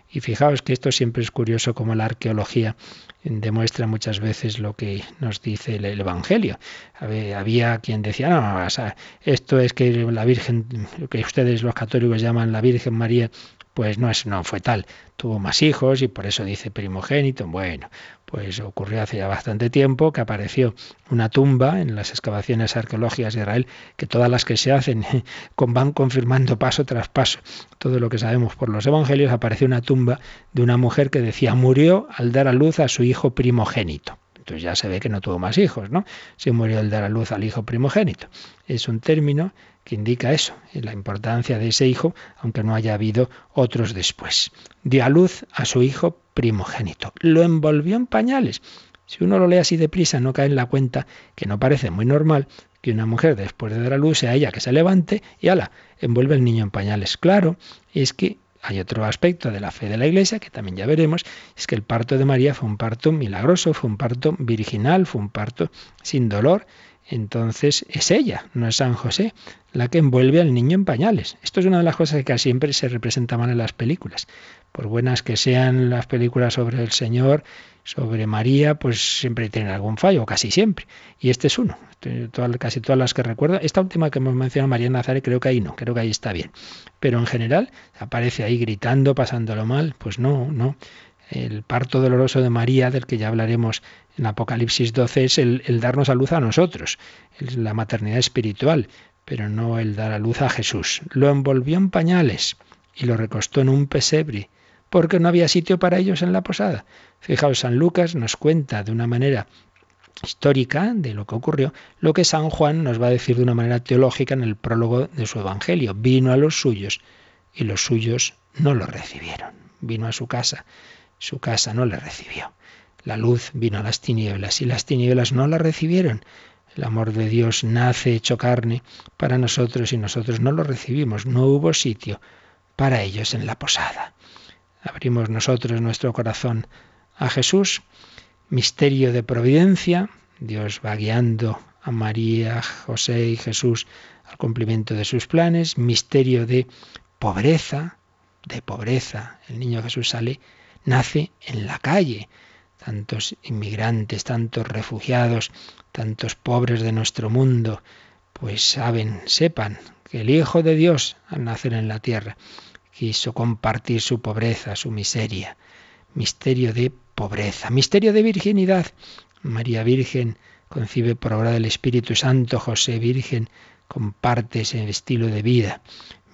Speaker 2: Y fijaos que esto siempre es curioso como la arqueología demuestra muchas veces lo que nos dice el, Evangelio. Había quien decía, no, esto es que la Virgen, que ustedes los católicos llaman la Virgen María, pues no, es, no fue tal. Tuvo más hijos y por eso dice primogénito. Bueno, pues ocurrió hace ya bastante tiempo que apareció una tumba en las excavaciones arqueológicas de Israel, que todas las que se hacen van confirmando paso tras paso todo lo que sabemos por los evangelios, apareció una tumba de una mujer que decía murió al dar a luz a su hijo primogénito. Entonces ya se ve que no tuvo más hijos, ¿no? Se murió al dar a luz al hijo primogénito. Es un término que indica eso, la importancia de ese hijo, aunque no haya habido otros después. Dio a luz a su hijo primogénito, lo envolvió en pañales. Si uno lo lee así deprisa, no cae en la cuenta que no parece muy normal que una mujer después de dar a luz sea ella que se levante y ala, envuelve el niño en pañales. Claro, es que hay otro aspecto de la fe de la Iglesia que también ya veremos, es que el parto de María fue un parto milagroso, fue un parto virginal, fue un parto sin dolor. Entonces es ella, no es San José, la que envuelve al niño en pañales. Esto es una de las cosas que siempre se representaban en las películas. Por buenas que sean las películas sobre el Señor, sobre María, pues siempre tienen algún fallo, casi siempre. Y este es uno. casi todas las que recuerdo. Esta última que hemos mencionado, María Nazaret, creo que ahí no, creo que ahí está bien. Pero en general, aparece ahí gritando, pasándolo mal. Pues no, no. El parto doloroso de María, del que ya hablaremos en Apocalipsis 12, es el, darnos a luz a nosotros, es la maternidad espiritual, pero no el dar a luz a Jesús. Lo envolvió en pañales y lo recostó en un pesebre porque no había sitio para ellos en la posada. Fijaos, San Lucas nos cuenta de una manera histórica de lo que ocurrió, lo que San Juan nos va a decir de una manera teológica en el prólogo de su Evangelio. Vino a los suyos y los suyos no lo recibieron. Vino a su casa, su casa no le recibió. La luz vino a las tinieblas y las tinieblas no la recibieron. El amor de Dios nace hecho carne para nosotros y nosotros no lo recibimos. No hubo sitio para ellos en la posada abrimos nosotros nuestro corazón a Jesús, misterio de providencia, Dios va guiando a María, José y Jesús al cumplimiento de sus planes, misterio de pobreza, de pobreza. El niño Jesús sale, nace en la calle. Tantos inmigrantes, tantos refugiados, tantos pobres de nuestro mundo, pues saben, sepan que el Hijo de Dios al nacer en la tierra quiso compartir su pobreza, su miseria. Misterio de pobreza, misterio de virginidad. María Virgen concibe por obra del Espíritu Santo, José Virgen comparte ese estilo de vida.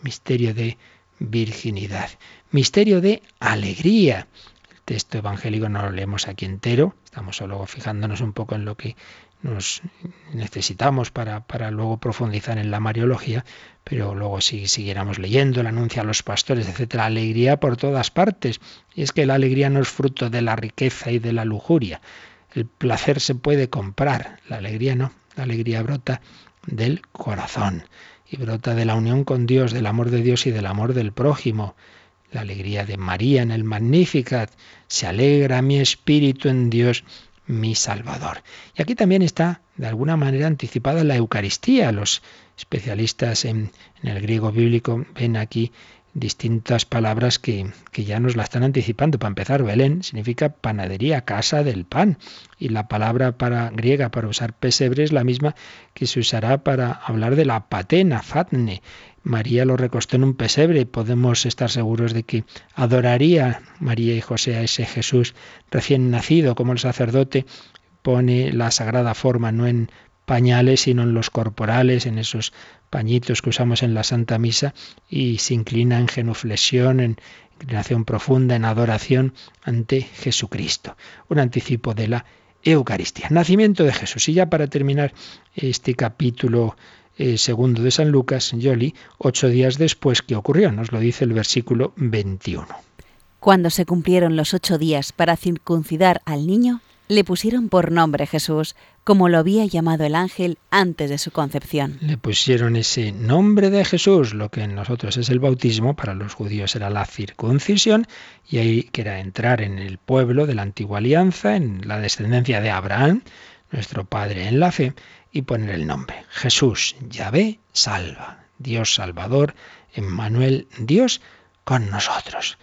Speaker 2: Misterio de virginidad. Misterio de alegría. El texto evangélico no lo leemos aquí entero, estamos solo fijándonos un poco en lo que nos necesitamos para, luego profundizar en la Mariología, pero luego si siguiéramos leyendo el anuncio a los pastores, etcétera, alegría por todas partes. Y es que la alegría no es fruto de la riqueza y de la lujuria. El placer se puede comprar, la alegría no. La alegría brota del corazón y brota de la unión con Dios, del amor de Dios y del amor del prójimo. La alegría de María en el Magnificat. Se alegra mi espíritu en Dios mi Salvador. Y aquí también está, de alguna manera, anticipada la Eucaristía. Los especialistas en, el griego bíblico ven aquí distintas palabras que, ya nos la están anticipando. Para empezar, Belén significa panadería, casa del pan. Y la palabra para, griega para usar pesebre es la misma que se usará para hablar de la patena, fatne, María lo recostó en un pesebre podemos estar seguros de que adoraría María y José a ese Jesús recién nacido, como el sacerdote pone la sagrada forma no en pañales, sino en los corporales, en esos pañitos que usamos en la Santa Misa, y se inclina en genuflexión, en inclinación profunda, en adoración ante Jesucristo. Un anticipo de la Eucaristía. Nacimiento de Jesús. Y ya para terminar este capítulo eh, segundo de San Lucas, Yoli, ocho días después que ocurrió, nos lo dice el versículo 21.
Speaker 3: Cuando se cumplieron los ocho días para circuncidar al niño, le pusieron por nombre Jesús, como lo había llamado el ángel antes de su concepción.
Speaker 2: Le pusieron ese nombre de Jesús, lo que en nosotros es el bautismo, para los judíos era la circuncisión, y ahí que era entrar en el pueblo de la antigua alianza, en la descendencia de Abraham, nuestro Padre en la fe, y poner el nombre. Jesús, Yahvé, salva. Dios Salvador, Emmanuel, Dios con nosotros.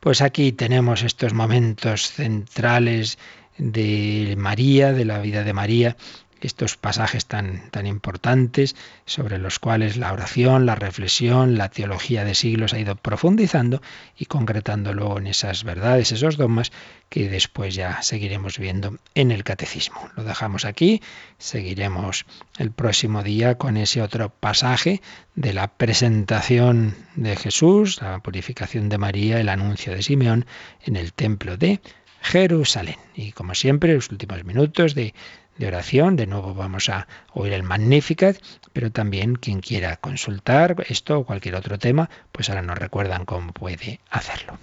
Speaker 2: Pues aquí tenemos estos momentos centrales de María, de la vida de María, estos pasajes tan, tan importantes sobre los cuales la oración, la reflexión, la teología de siglos ha ido profundizando y concretando luego en esas verdades, esos dogmas que después ya seguiremos viendo en el catecismo. Lo dejamos aquí, seguiremos el próximo día con ese otro pasaje de la presentación de Jesús, la purificación de María, el anuncio de Simeón en el templo de Jerusalén. Y como siempre, los últimos minutos de de oración. De nuevo vamos a oír el Magnificat, pero también quien quiera consultar esto o cualquier otro tema, pues ahora nos recuerdan cómo puede hacerlo.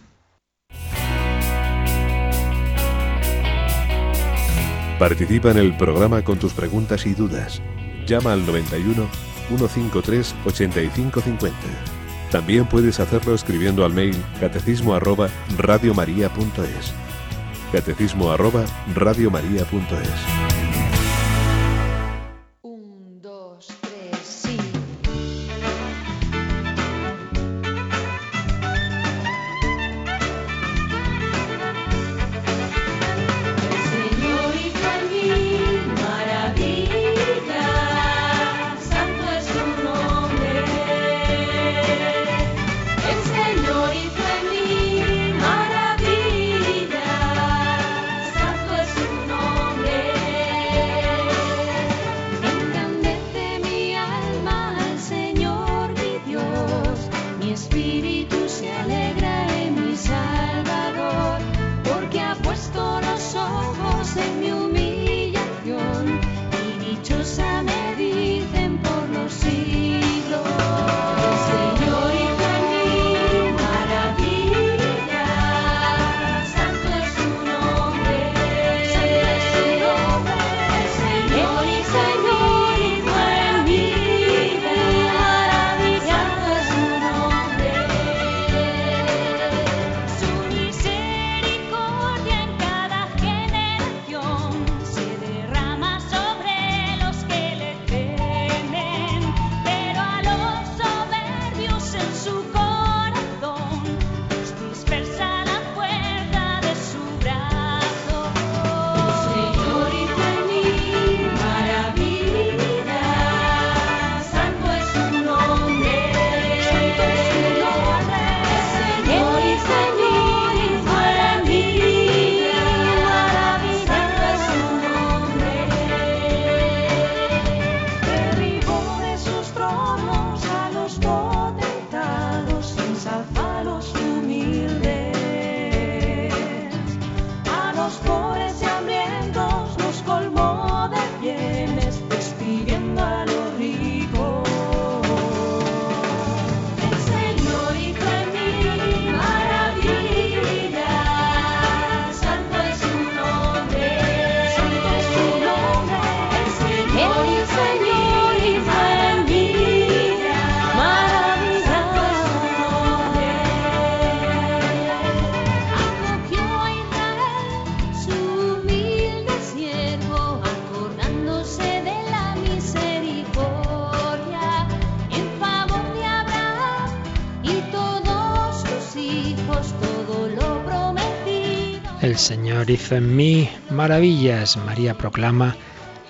Speaker 6: Participa en el programa con tus preguntas y dudas llama al 91 153 8550. También puedes hacerlo escribiendo al mail catecismo arroba radiomaria.es. Catecismo radiomaria.es.
Speaker 2: Hizo en mí maravillas. María proclama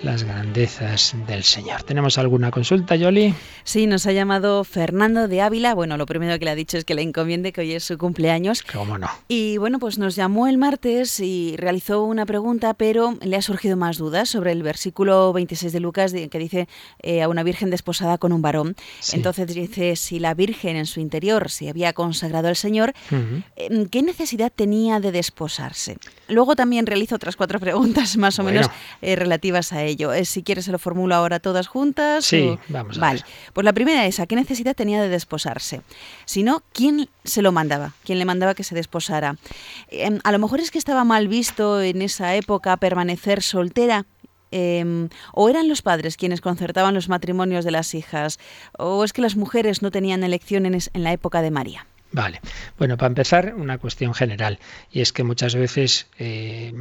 Speaker 2: las grandezas del Señor. ¿Tenemos alguna consulta, Yoli?
Speaker 3: Sí, nos ha llamado Fernando de Ávila. Bueno, lo primero que le ha dicho es que le encomiende que hoy es su cumpleaños.
Speaker 2: ¿Cómo no?
Speaker 3: Y bueno, pues nos llamó el martes y realizó una pregunta, pero le ha surgido más dudas sobre el versículo 26 de Lucas que dice eh, a una virgen desposada con un varón. Entonces dice, si la virgen en su interior se había consagrado al Señor, em, ¿qué necesidad tenía de desposarse? Luego también realizo otras cuatro preguntas más o menos eh, relativas a ello. Eh, si quieres se lo formulo ahora todas juntas.
Speaker 2: Sí, vamos a
Speaker 3: vale. Pues la primera es, ¿a qué necesidad tenía de desposarse? Si no, ¿quién se lo mandaba? ¿Quién le mandaba que se desposara? Em, a lo mejor es que estaba mal visto en esa época permanecer soltera. Em, o eran los padres quienes concertaban los matrimonios de las hijas, o es que las mujeres no tenían elecciones en la época de María.
Speaker 2: Vale. Bueno, para empezar, una cuestión general. Y es que muchas veces eh,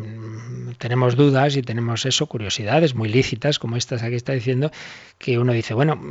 Speaker 2: tenemos dudas y tenemos eso, curiosidades muy lícitas, como estas aquí está diciendo, que uno dice, bueno,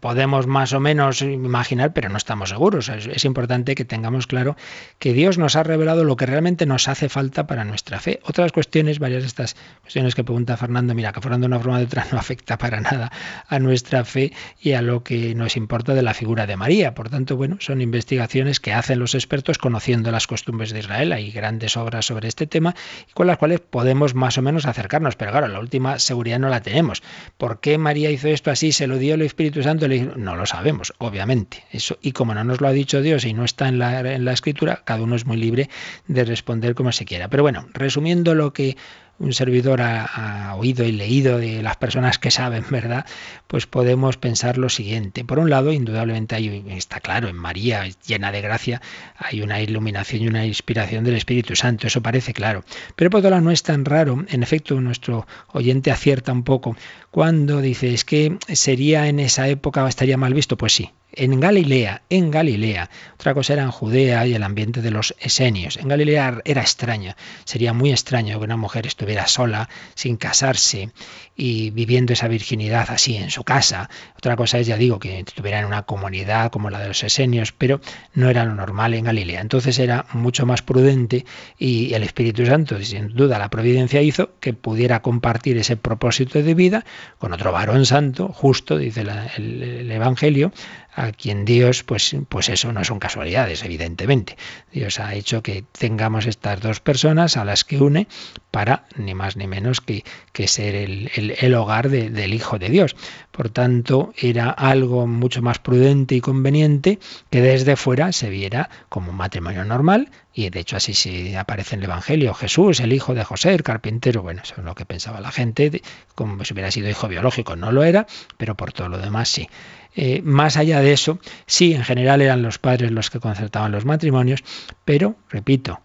Speaker 2: podemos más o menos imaginar, pero no estamos seguros. Es, importante que tengamos claro que Dios nos ha revelado lo que realmente nos hace falta para nuestra fe. Otras cuestiones, varias de estas cuestiones que pregunta Fernando, mira, que fueran de una forma de otra, no afecta para nada a nuestra fe y a lo que nos importa de la figura de María. Por tanto, bueno, son investigaciones que hacen los expertos conociendo las costumbres de Israel. Hay grandes obras sobre este tema con las cuales podemos más o menos acercarnos. Pero claro, la última seguridad no la tenemos. ¿Por qué María hizo esto así? ¿Se lo dio el Espíritu Santo? No lo sabemos, obviamente. Eso, y como no nos lo ha dicho Dios y no está en la, en la Escritura, cada uno es muy libre de responder como se quiera. Pero bueno, resumiendo lo que un servidor ha, oído y leído de las personas que saben, ¿verdad? Pues podemos pensar lo siguiente. Por un lado, indudablemente hay, está claro, en María, llena de gracia, hay una iluminación y una inspiración del Espíritu Santo, eso parece claro. Pero por otro lado no es tan raro, en efecto nuestro oyente acierta un poco cuando dice, es que sería en esa época, estaría mal visto, pues sí, en Galilea, en Galilea. Otra cosa era en Judea y el ambiente de los esenios. En Galilea era extraña. Sería muy extraño que una mujer estuviera sola, sin casarse y viviendo esa virginidad así en su casa. Otra cosa es, ya digo, que estuviera en una comunidad como la de los esenios, pero no era lo normal en Galilea. Entonces era mucho más prudente y el Espíritu Santo, sin duda la providencia hizo que pudiera compartir ese propósito de vida con otro varón santo, justo, dice el Evangelio, a quien Dios, pues, pues eso no son casualidades, evidentemente. Dios ha hecho que tengamos estas dos personas a las que une para ni más ni menos que, que ser el, el, hogar del Hijo de Dios. Por tanto, era algo mucho más prudente y conveniente que desde fuera se viera como un matrimonio normal, y de hecho así se aparece en el Evangelio. Jesús, el hijo de José, el carpintero, bueno, eso es lo que pensaba la gente, como si hubiera sido hijo biológico, no lo era, pero por todo lo demás sí. Eh, más allá de eso, sí, en general eran los padres los que concertaban los matrimonios, pero, repito,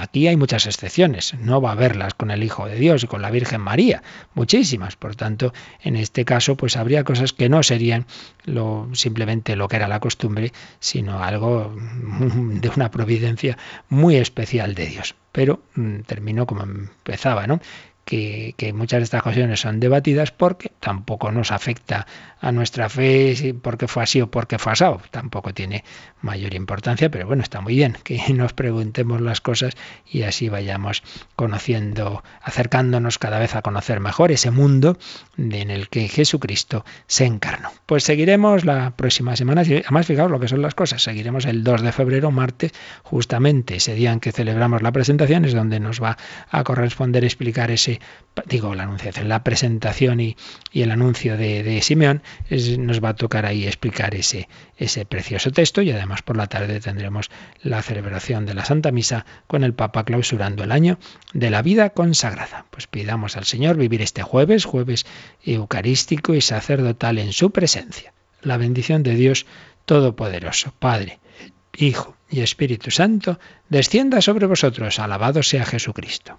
Speaker 2: aquí hay muchas excepciones, no va a con el Hijo de Dios y con la Virgen María, muchísimas. Por tanto, en este caso, pues habría cosas que no serían lo, simplemente lo que era la costumbre, sino algo de una providencia muy especial de Dios. Pero mm, terminó como empezaba, ¿no? Que, muchas de estas cuestiones son debatidas porque tampoco nos afecta a nuestra fe porque fue así o porque fue asado. Tampoco tiene mayor importancia, pero bueno, está muy bien que nos preguntemos las cosas y así vayamos conociendo, acercándonos cada vez a conocer mejor ese mundo en el que Jesucristo se encarnó. Pues seguiremos la próxima semana, además fijaos lo que son las cosas, seguiremos el 2 de febrero, martes, justamente ese día en que celebramos la presentación, es donde nos va a corresponder explicar ese digo, la anunciación, la presentación y, el anuncio de, Simeón, nos va a tocar ahí explicar ese, ese precioso texto y además por la tarde tendremos la celebración de la Santa Misa con el Papa clausurando el año de la vida consagrada. Pues pidamos al Señor vivir este jueves, jueves eucarístico y sacerdotal en su presencia. La bendición de Dios Todopoderoso, Padre, Hijo y Espíritu Santo, descienda sobre vosotros. Alabado sea Jesucristo.